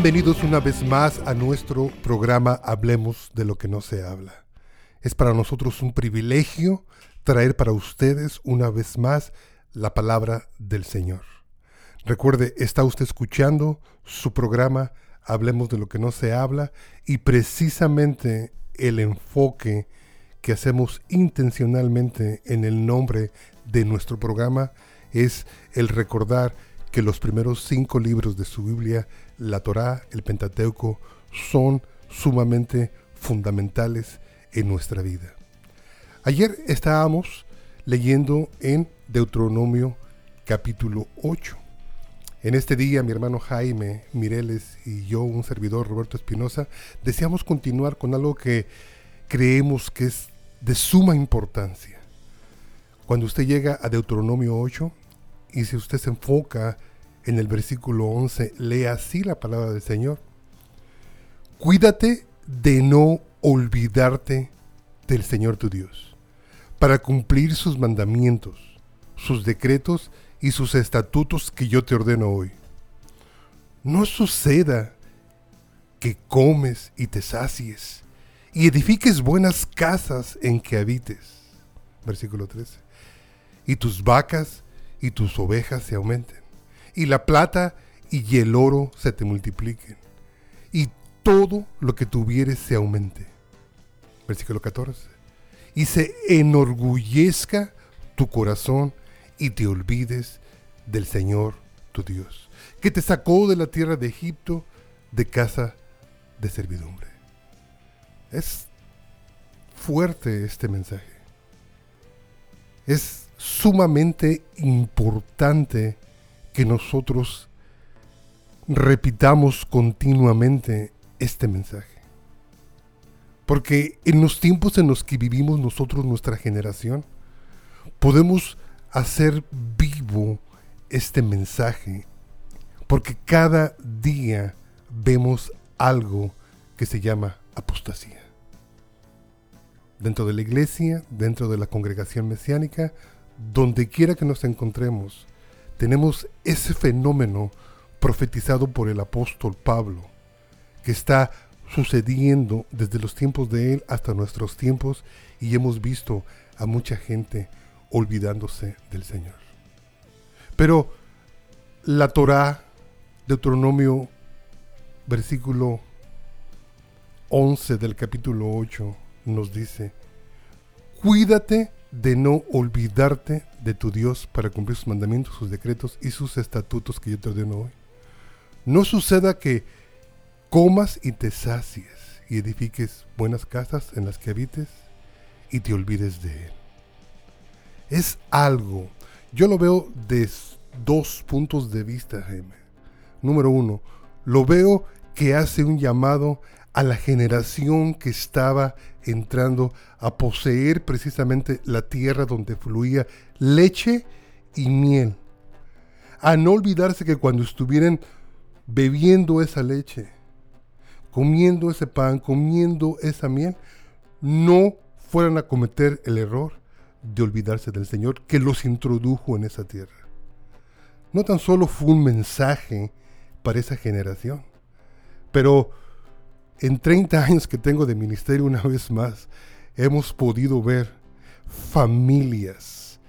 Bienvenidos una vez más a nuestro programa Hablemos de lo que no se habla. Es para nosotros un privilegio traer para ustedes una vez más la palabra del Señor. Recuerde, está usted escuchando su programa Hablemos de lo que no se habla y precisamente el enfoque que hacemos intencionalmente en el nombre de nuestro programa es el recordar que los primeros cinco libros de su Biblia, la Torá, el Pentateuco, son sumamente fundamentales en nuestra vida. Ayer estábamos leyendo en Deuteronomio capítulo 8. En este día mi hermano Jaime Mireles y yo, un servidor Roberto Espinosa, deseamos continuar con algo que creemos que es de suma importancia. Cuando usted llega a Deuteronomio 8 y si usted se enfoca en el versículo 11, lee así la palabra del Señor. Cuídate de no olvidarte del Señor tu Dios, para cumplir sus mandamientos, sus decretos y sus estatutos que yo te ordeno hoy. No suceda que comes y te sacies y edifiques buenas casas en que habites. Versículo 13. Y tus vacas y tus ovejas se aumenten, y la plata y el oro se te multipliquen, y todo lo que tuvieres se aumente. Versículo 14. Y se enorgullezca tu corazón y te olvides del Señor tu Dios, que te sacó de la tierra de Egipto de casa de servidumbre. Es fuerte este mensaje. Es sumamente importante que nosotros repitamos continuamente este mensaje. Porque en los tiempos en los que vivimos nosotros, nuestra generación, podemos hacer vivo este mensaje. Porque cada día vemos algo que se llama apostasía. Dentro de la iglesia, dentro de la congregación mesiánica, donde quiera que nos encontremos, tenemos ese fenómeno profetizado por el apóstol Pablo, que está sucediendo desde los tiempos de él hasta nuestros tiempos y hemos visto a mucha gente olvidándose del Señor. Pero la Torá, Deuteronomio, versículo 11 del capítulo 8 nos dice, cuídate de no olvidarte de tu Dios para cumplir sus mandamientos, sus decretos y sus estatutos que yo te ordeno hoy. No suceda que comas y te sacies y edifiques buenas casas en las que habites y te olvides de Él. Es algo, yo lo veo de dos puntos de vista, Jaime. Número uno, lo veo que hace un llamado a la generación que estaba entrando a poseer precisamente la tierra donde fluía leche y miel. A no olvidarse que cuando estuvieran bebiendo esa leche, comiendo ese pan, comiendo esa miel, no fueran a cometer el error de olvidarse del Señor que los introdujo en esa tierra. No tan solo fue un mensaje para esa generación, pero en 30 años que tengo de ministerio, una vez más, hemos podido ver familias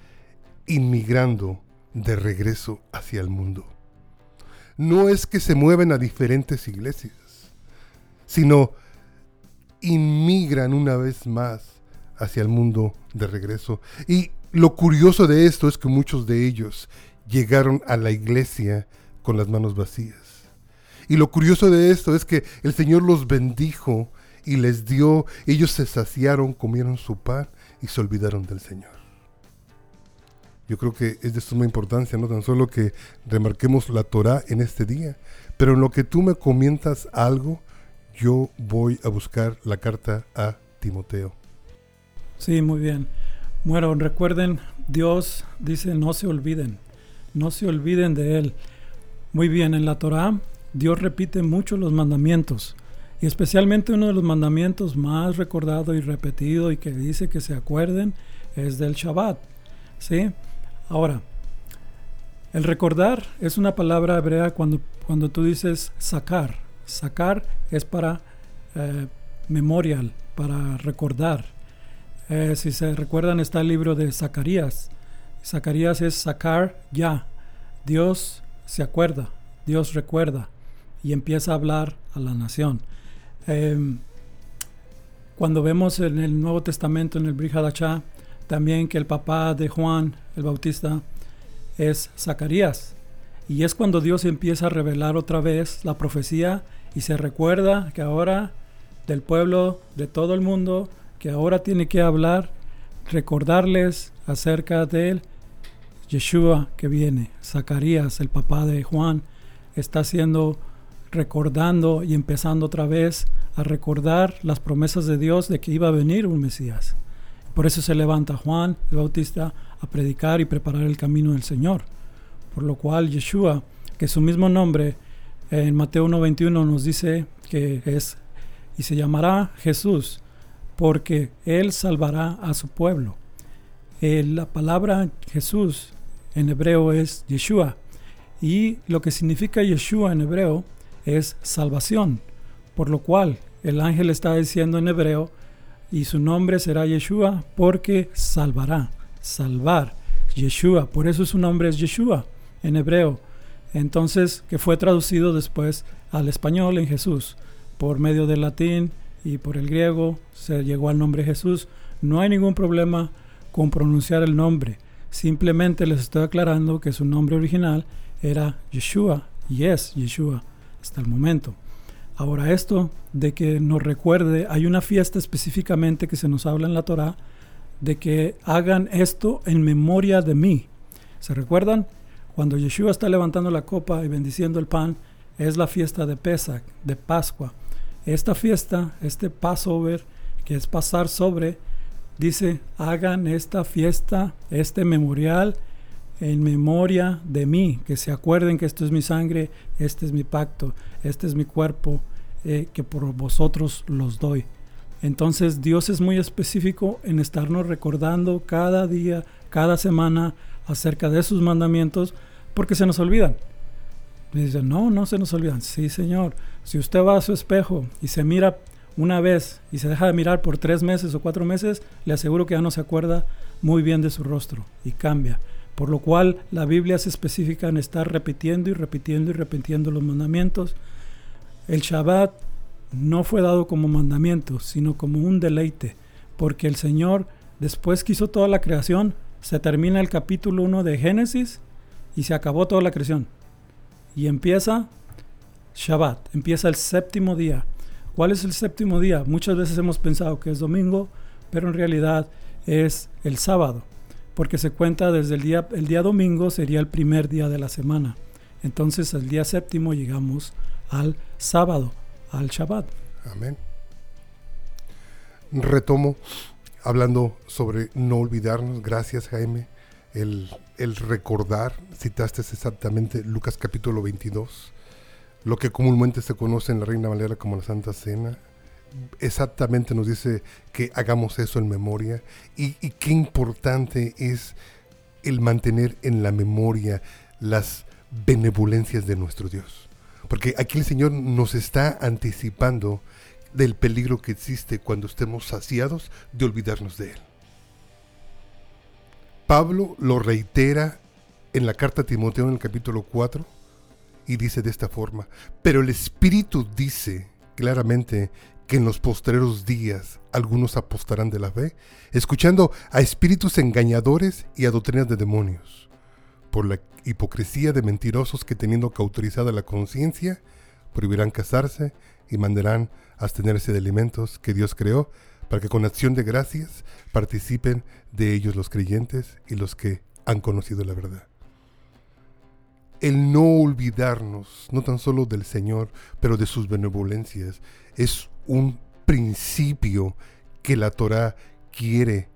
inmigrando de regreso hacia el mundo. No es que se mueven a diferentes iglesias, sino inmigran una vez más hacia el mundo de regreso. Y lo curioso de esto es que muchos de ellos llegaron a la iglesia con las manos vacías. Y lo curioso de esto es que el Señor los bendijo y les dio, ellos se saciaron, comieron su pan y se olvidaron del Señor. Yo creo que es de suma importancia, no tan solo que remarquemos la Torah en este día, pero en lo que tú me comientas algo, yo voy a buscar la carta a Timoteo. Sí, muy bien. Bueno, recuerden, Dios dice, no se olviden, no se olviden de Él. Muy bien, en la Torah Dios repite mucho los mandamientos. Y especialmente uno de los mandamientos más recordado y repetido y que dice que se acuerden es del Shabbat. ¿Sí? Ahora, el recordar es una palabra hebrea cuando, cuando tú dices sacar Sacar es para eh, memorial, para recordar. Eh, si se recuerdan está el libro de Zacarías. Zacarías es sacar ya. Dios se acuerda, Dios recuerda y empieza a hablar a la nación. Em, cuando vemos en el Nuevo Testamento, en el Brihadachá, también que el papá de Juan el Bautista es Zacarías. Y es cuando Dios empieza a revelar otra vez la profecía y se recuerda que ahora del pueblo, de todo el mundo, que ahora tiene que hablar, recordarles acerca de él, Yeshua que viene. Zacarías, el papá de Juan, está haciendo, recordando y empezando otra vez a recordar las promesas de Dios de que iba a venir un Mesías. Por eso se levanta Juan el Bautista a predicar y preparar el camino del Señor. Por lo cual Yeshua, que su mismo nombre en Mateo 1.21 nos dice que es y se llamará Jesús, porque Él salvará a su pueblo. Eh, la palabra Jesús en hebreo es Yeshua y lo que significa Yeshua en hebreo es salvación, por lo cual el ángel está diciendo en hebreo y su nombre será Yeshua porque salvará, salvar, Yeshua, por eso su nombre es Yeshua en hebreo, entonces que fue traducido después al español en Jesús, por medio del latín y por el griego se llegó al nombre Jesús, no hay ningún problema con pronunciar el nombre, simplemente les estoy aclarando que su nombre original era Yeshua y es Yeshua hasta el momento. Ahora esto de que nos recuerde, hay una fiesta específicamente que se nos habla en la Torah, de que hagan esto en memoria de mí. ¿Se recuerdan? Cuando Yeshua está levantando la copa y bendiciendo el pan, es la fiesta de Pesach, de Pascua. Esta fiesta, este Passover, que es pasar sobre, dice, hagan esta fiesta, este memorial, en memoria de mí, que se acuerden que esto es mi sangre, este es mi pacto, este es mi cuerpo, eh, que por vosotros los doy. Entonces Dios es muy específico en estarnos recordando cada día, cada semana acerca de sus mandamientos, porque se nos olvidan. Dicen, no, no se nos olvidan. Sí, Señor. Si usted va a su espejo y se mira una vez y se deja de mirar por tres meses o cuatro meses, le aseguro que ya no se acuerda muy bien de su rostro y cambia. Por lo cual la Biblia se especifica en estar repitiendo y repitiendo y repitiendo los mandamientos. El Shabbat no fue dado como mandamiento, sino como un deleite, porque el Señor, después que hizo toda la creación, se termina el capítulo 1 de Génesis y se acabó toda la creación. Y empieza Shabbat, empieza el séptimo día. ¿Cuál es el séptimo día? Muchas veces hemos pensado que es domingo, pero en realidad es el sábado porque se cuenta desde el día, el día domingo sería el primer día de la semana. Entonces el día séptimo llegamos al sábado, al Shabbat. Amén. Retomo hablando sobre no olvidarnos. Gracias Jaime. El, el recordar, citaste exactamente Lucas capítulo 22, lo que comúnmente se conoce en la Reina Valera como la Santa Cena, exactamente nos dice que hagamos eso en memoria y, qué importante es el mantener en la memoria las benevolencias de nuestro Dios. Porque aquí el Señor nos está anticipando del peligro que existe cuando estemos saciados de olvidarnos de Él. Pablo lo reitera en la carta a Timoteo en el capítulo 4 y dice de esta forma, pero el Espíritu dice claramente que en los postreros días algunos apostarán de la fe, escuchando a espíritus engañadores y a doctrinas de demonios, por la hipocresía de mentirosos que teniendo cauterizada la conciencia, prohibirán casarse y mandarán abstenerse de alimentos que Dios creó, para que con acción de gracias participen de ellos los creyentes y los que han conocido la verdad. El no olvidarnos, no tan solo del Señor, pero de sus benevolencias, es un principio que la Torah quiere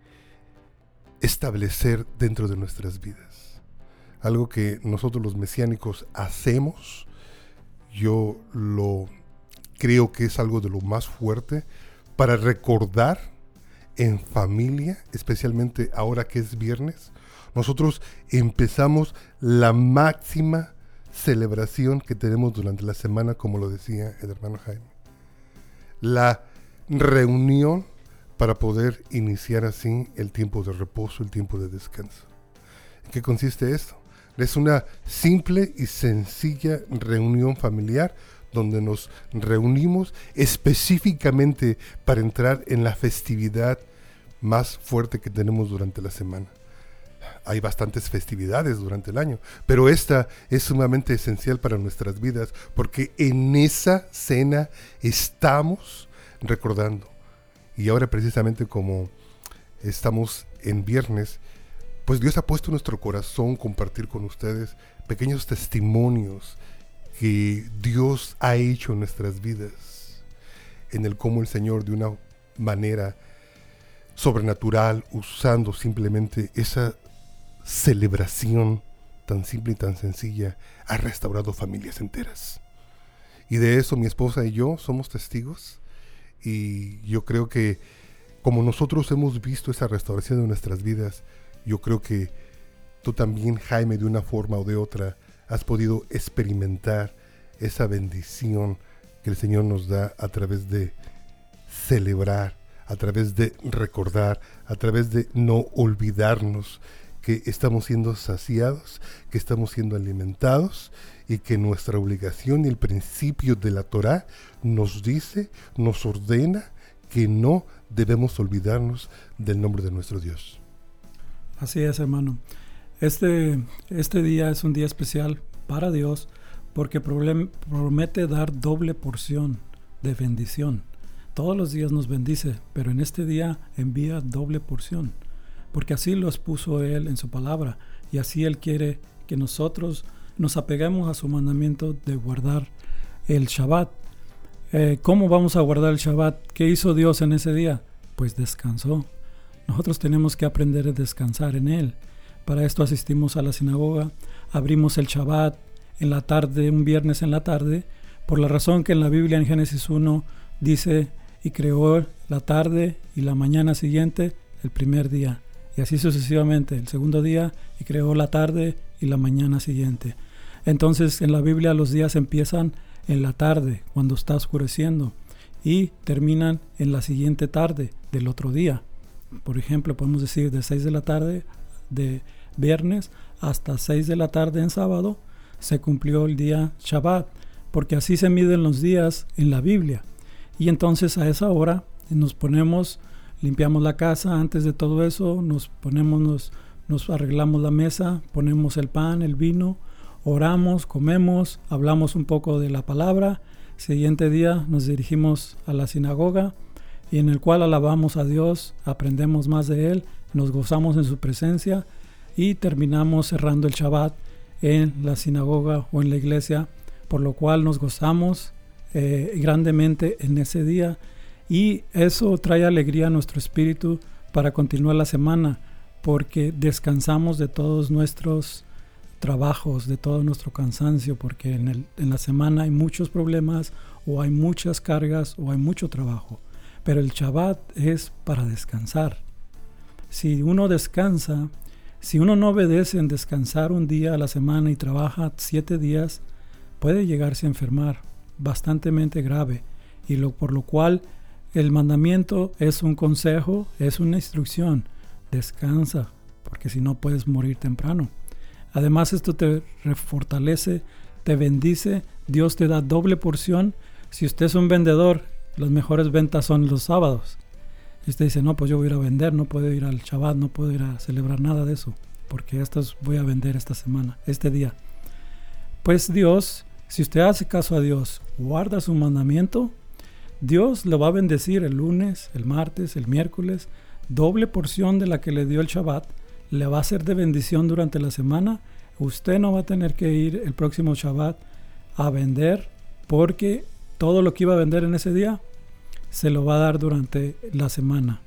establecer dentro de nuestras vidas. Algo que nosotros los mesiánicos hacemos, yo lo creo que es algo de lo más fuerte para recordar en familia, especialmente ahora que es viernes, nosotros empezamos la máxima celebración que tenemos durante la semana, como lo decía el hermano Jaime. La reunión para poder iniciar así el tiempo de reposo, el tiempo de descanso. ¿En qué consiste esto? Es una simple y sencilla reunión familiar donde nos reunimos específicamente para entrar en la festividad más fuerte que tenemos durante la semana. Hay bastantes festividades durante el año, pero esta es sumamente esencial para nuestras vidas porque en esa cena estamos recordando. Y ahora precisamente como estamos en viernes, pues Dios ha puesto nuestro corazón compartir con ustedes pequeños testimonios que Dios ha hecho en nuestras vidas, en el cómo el Señor de una manera sobrenatural, usando simplemente esa celebración tan simple y tan sencilla, ha restaurado familias enteras. Y de eso mi esposa y yo somos testigos. Y yo creo que como nosotros hemos visto esa restauración de nuestras vidas, yo creo que tú también, Jaime, de una forma o de otra, has podido experimentar esa bendición que el Señor nos da a través de celebrar, a través de recordar, a través de no olvidarnos que estamos siendo saciados, que estamos siendo alimentados y que nuestra obligación y el principio de la Torah nos dice, nos ordena que no debemos olvidarnos del nombre de nuestro Dios. Así es, hermano. Este, este día es un día especial para Dios porque promete dar doble porción de bendición. Todos los días nos bendice, pero en este día envía doble porción, porque así lo expuso Él en su palabra y así Él quiere que nosotros nos apeguemos a su mandamiento de guardar el Shabbat. Eh, ¿Cómo vamos a guardar el Shabbat? ¿Qué hizo Dios en ese día? Pues descansó. Nosotros tenemos que aprender a descansar en Él. Para esto asistimos a la sinagoga, abrimos el Shabbat en la tarde, un viernes en la tarde, por la razón que en la Biblia en Génesis 1 dice, y creó la tarde y la mañana siguiente el primer día, y así sucesivamente, el segundo día, y creó la tarde y la mañana siguiente. Entonces en la Biblia los días empiezan en la tarde, cuando está oscureciendo, y terminan en la siguiente tarde del otro día. Por ejemplo, podemos decir de 6 de la tarde de viernes hasta 6 de la tarde en sábado se cumplió el día Shabbat, porque así se miden los días en la Biblia. Y entonces a esa hora nos ponemos, limpiamos la casa antes de todo eso, nos ponemos, nos, nos arreglamos la mesa, ponemos el pan, el vino, oramos, comemos, hablamos un poco de la palabra. Siguiente día nos dirigimos a la sinagoga y en el cual alabamos a Dios, aprendemos más de Él, nos gozamos en su presencia y terminamos cerrando el Shabbat en la sinagoga o en la iglesia, por lo cual nos gozamos eh, grandemente en ese día y eso trae alegría a nuestro espíritu para continuar la semana, porque descansamos de todos nuestros trabajos, de todo nuestro cansancio, porque en, la semana hay muchos problemas o hay muchas cargas o hay mucho trabajo. Pero el Shabbat es para descansar. Si uno descansa, si uno no obedece en descansar un día a la semana y trabaja siete días, puede llegarse a enfermar bastantemente grave, y lo, por lo cual el mandamiento es un consejo, es una instrucción. Descansa, porque si no puedes morir temprano. Además esto te fortalece, te bendice, Dios te da doble porción. Si usted es un vendedor, las mejores ventas son los sábados. Y usted dice, no, pues yo voy a ir a vender, no puedo ir al Shabbat, no puedo ir a celebrar nada de eso, porque estos voy a vender esta semana, este día. Pues Dios, si usted hace caso a Dios, guarda su mandamiento, Dios lo va a bendecir el lunes, el martes, el miércoles, doble porción de la que le dio el Shabbat, le va a ser de bendición durante la semana. Usted no va a tener que ir el próximo Shabbat a vender porque todo lo que iba a vender en ese día se lo va a dar durante la semana.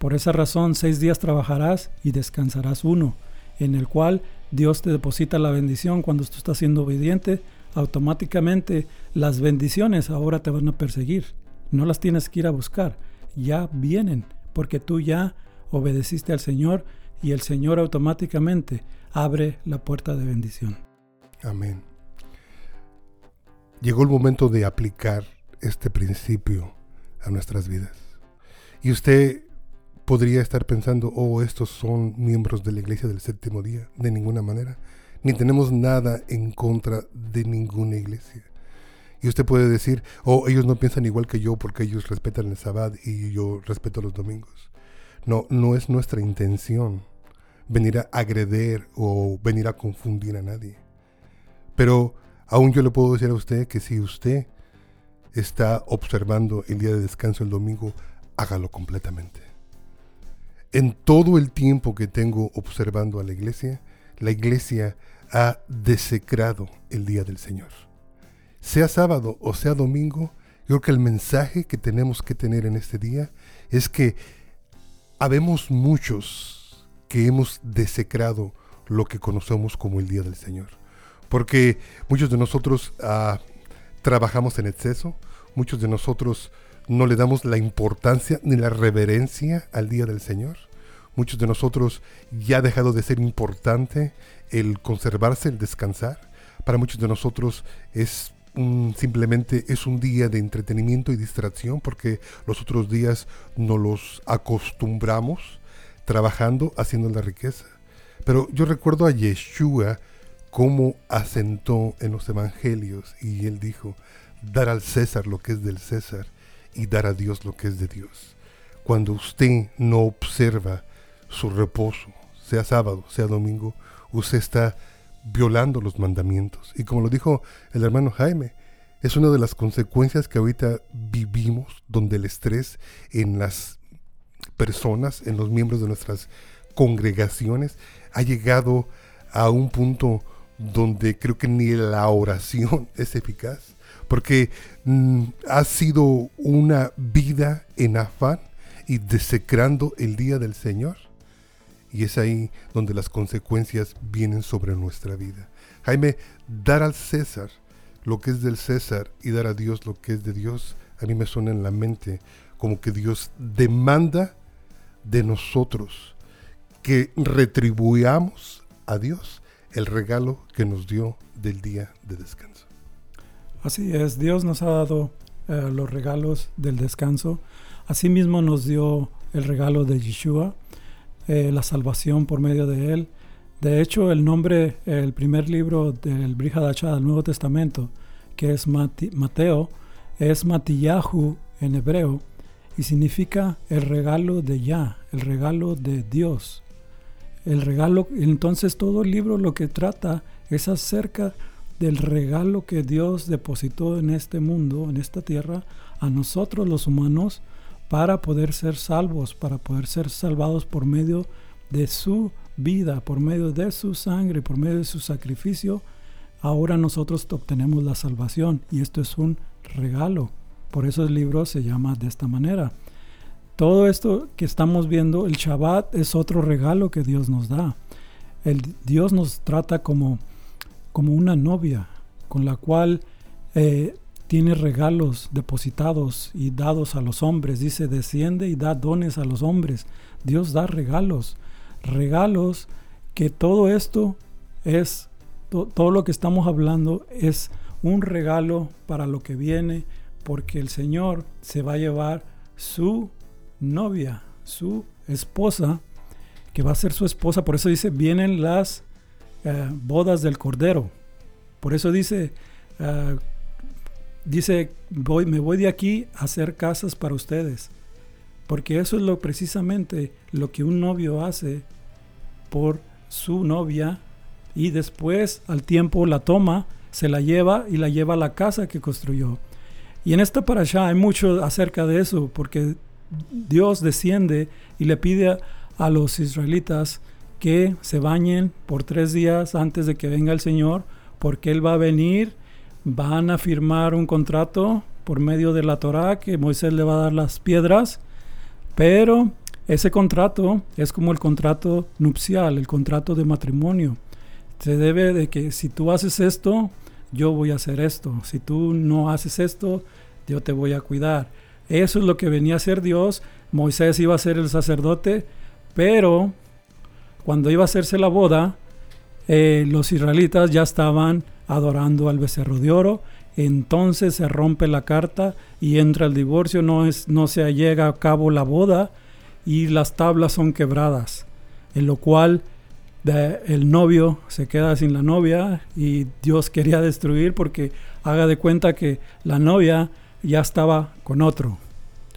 Por esa razón, seis días trabajarás y descansarás uno, en el cual Dios te deposita la bendición cuando tú estás siendo obediente. Automáticamente las bendiciones ahora te van a perseguir. No las tienes que ir a buscar, ya vienen, porque tú ya obedeciste al Señor y el Señor automáticamente abre la puerta de bendición. Amén. llegó el momento de aplicar este principio a nuestras vidas. Y usted podría estar pensando, oh, estos son miembros de la iglesia del séptimo día. De ninguna manera. Ni tenemos nada en contra de ninguna iglesia. Y usted puede decir, oh, ellos no piensan igual que yo porque ellos respetan el sábado y yo respeto los domingos. No, no es nuestra intención venir a agredir o venir a confundir a nadie. Pero aún yo le puedo decir a usted que si usted está observando el día de descanso el domingo, hágalo completamente. En todo el tiempo que tengo observando a la iglesia, la iglesia ha desecrado el día del Señor. Sea sábado o sea domingo, yo creo que el mensaje que tenemos que tener en este día es que habemos muchos que hemos desecrado lo que conocemos como el día del Señor. Porque muchos de nosotros ah, trabajamos en exceso, muchos de nosotros no le damos la importancia ni la reverencia al día del Señor. Muchos de nosotros ya ha dejado de ser importante el conservarse, el descansar. Para muchos de nosotros es simplemente es un día de entretenimiento y distracción porque los otros días no los acostumbramos trabajando, haciendo la riqueza. Pero yo recuerdo a Yeshua cómo asentó en los evangelios y él dijo, dar al César lo que es del César y dar a Dios lo que es de Dios. Cuando usted no observa su reposo, sea sábado, sea domingo, usted está violando los mandamientos. Y como lo dijo el hermano Jaime, es una de las consecuencias que ahorita vivimos, donde el estrés en las personas, en los miembros de nuestras congregaciones, ha llegado a un punto donde creo que ni la oración es eficaz porque mm, ha sido una vida en afán y desecrando el día del Señor. Y es ahí donde las consecuencias vienen sobre nuestra vida. Jaime, dar al César lo que es del César y dar a Dios lo que es de Dios, a mí me suena en la mente como que Dios demanda de nosotros que retribuyamos a Dios el regalo que nos dio del día de descanso. Así es, Dios nos ha dado eh, los regalos del descanso. Asimismo nos dio el regalo de Yeshua, eh, la salvación por medio de él. De hecho, el nombre, el primer libro del Brihadachá del Nuevo Testamento, que es Mateo, es Matillahu en hebreo y significa el regalo de Yah, el regalo de Dios. El regalo, entonces todo el libro lo que trata es acerca del regalo que Dios depositó en este mundo, en esta tierra, a nosotros los humanos, para poder ser salvos, para poder ser salvados por medio de su vida, por medio de su sangre, por medio de su sacrificio. Ahora nosotros obtenemos la salvación y esto es un regalo. Por eso el libro se llama de esta manera. Todo esto que estamos viendo, el Shabbat es otro regalo que Dios nos da. El, Dios nos trata como como una novia con la cual eh, tiene regalos depositados y dados a los hombres. Dice, desciende y da dones a los hombres. Dios da regalos, regalos que todo esto es, todo lo que estamos hablando es un regalo para lo que viene, porque el Señor se va a llevar su novia, su esposa, que va a ser su esposa. Por eso dice, vienen las eh, bodas del Cordero. Por eso dice, eh, dice, voy, me voy de aquí a hacer casas para ustedes. Porque eso es lo precisamente lo que un novio hace por su novia y después al tiempo la toma, se la lleva y la lleva a la casa que construyó. Y en esta para allá hay mucho acerca de eso, porque Dios desciende y le pide a los israelitas que se bañen por tres días antes de que venga el Señor, porque Él va a venir, van a firmar un contrato por medio de la Torah que Moisés le va a dar las piedras, pero ese contrato es como el contrato nupcial, el contrato de matrimonio. Se debe de que si tú haces esto, yo voy a hacer esto. Si tú no haces esto, yo te voy a cuidar. Eso es lo que venía a hacer Dios. Moisés iba a ser el sacerdote, pero cuando iba a hacerse la boda, eh, los israelitas ya estaban adorando al becerro de oro entonces se rompe la carta y entra el divorcio, no, es, no se llega a cabo la boda y las tablas son quebradas, en lo cual el novio se queda sin la novia y Dios quería destruir porque haga de cuenta que la novia ya estaba con otro.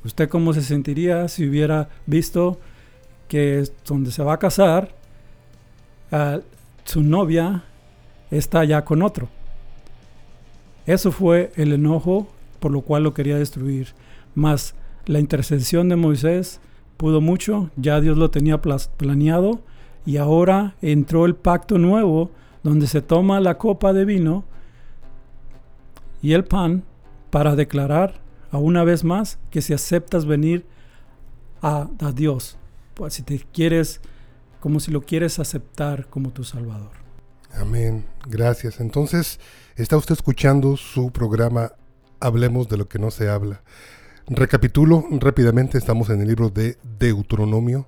¿Usted cómo se sentiría si hubiera visto que donde se va a casar, su novia está ya con otro? Eso fue el enojo por lo cual lo quería destruir. Más la intercesión de Moisés pudo mucho, ya Dios lo tenía planeado y ahora entró el pacto nuevo donde se toma la copa de vino y el pan para declarar a una vez más que si aceptas venir a, a Dios, pues si te quieres, como si lo quieres aceptar como tu Salvador. Amén, gracias. Entonces, está usted escuchando su programa Hablemos de lo que no se habla. Recapitulo rápidamente, estamos en el libro de Deuteronomio.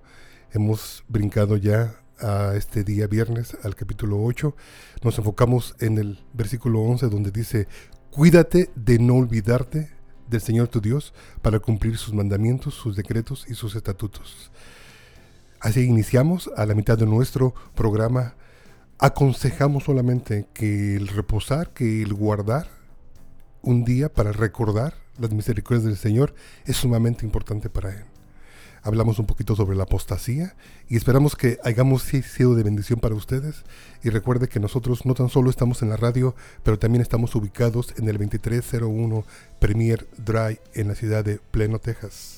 Hemos brincado ya a este día viernes al capítulo 8. Nos enfocamos en el versículo 11 donde dice, cuídate de no olvidarte del Señor tu Dios para cumplir sus mandamientos, sus decretos y sus estatutos. Así iniciamos a la mitad de nuestro programa. Aconsejamos solamente que el reposar, que el guardar un día para recordar las misericordias del Señor es sumamente importante para Él hablamos un poquito sobre la apostasía y esperamos que hayamos sido de bendición para ustedes. Y recuerde que nosotros no tan solo estamos en la radio, pero también estamos ubicados en el 2301 Premier Drive en la ciudad de Pleno, Texas.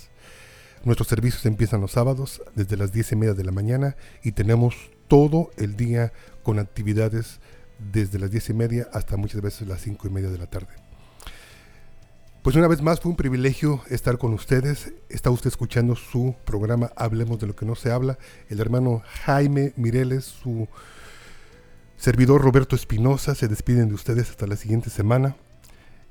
Nuestros servicios empiezan los sábados desde las 10 y media de la mañana y tenemos todo el día con actividades desde las 10 y media hasta muchas veces las 5 y media de la tarde. Pues una vez más fue un privilegio estar con ustedes. Está usted escuchando su programa Hablemos de lo que no se habla. El hermano Jaime Mireles, su servidor Roberto Espinosa se despiden de ustedes hasta la siguiente semana.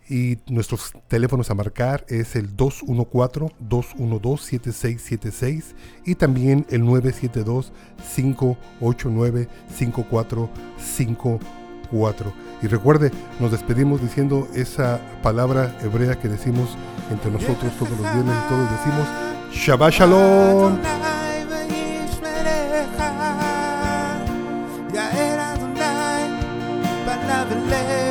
Y nuestros teléfonos a marcar es el 214-212-7676 y también el 972-589-5454. Y recuerde, nos despedimos diciendo esa palabra hebrea que decimos entre nosotros todos los viernes y todos decimos Shabbat Shalom. Yeah.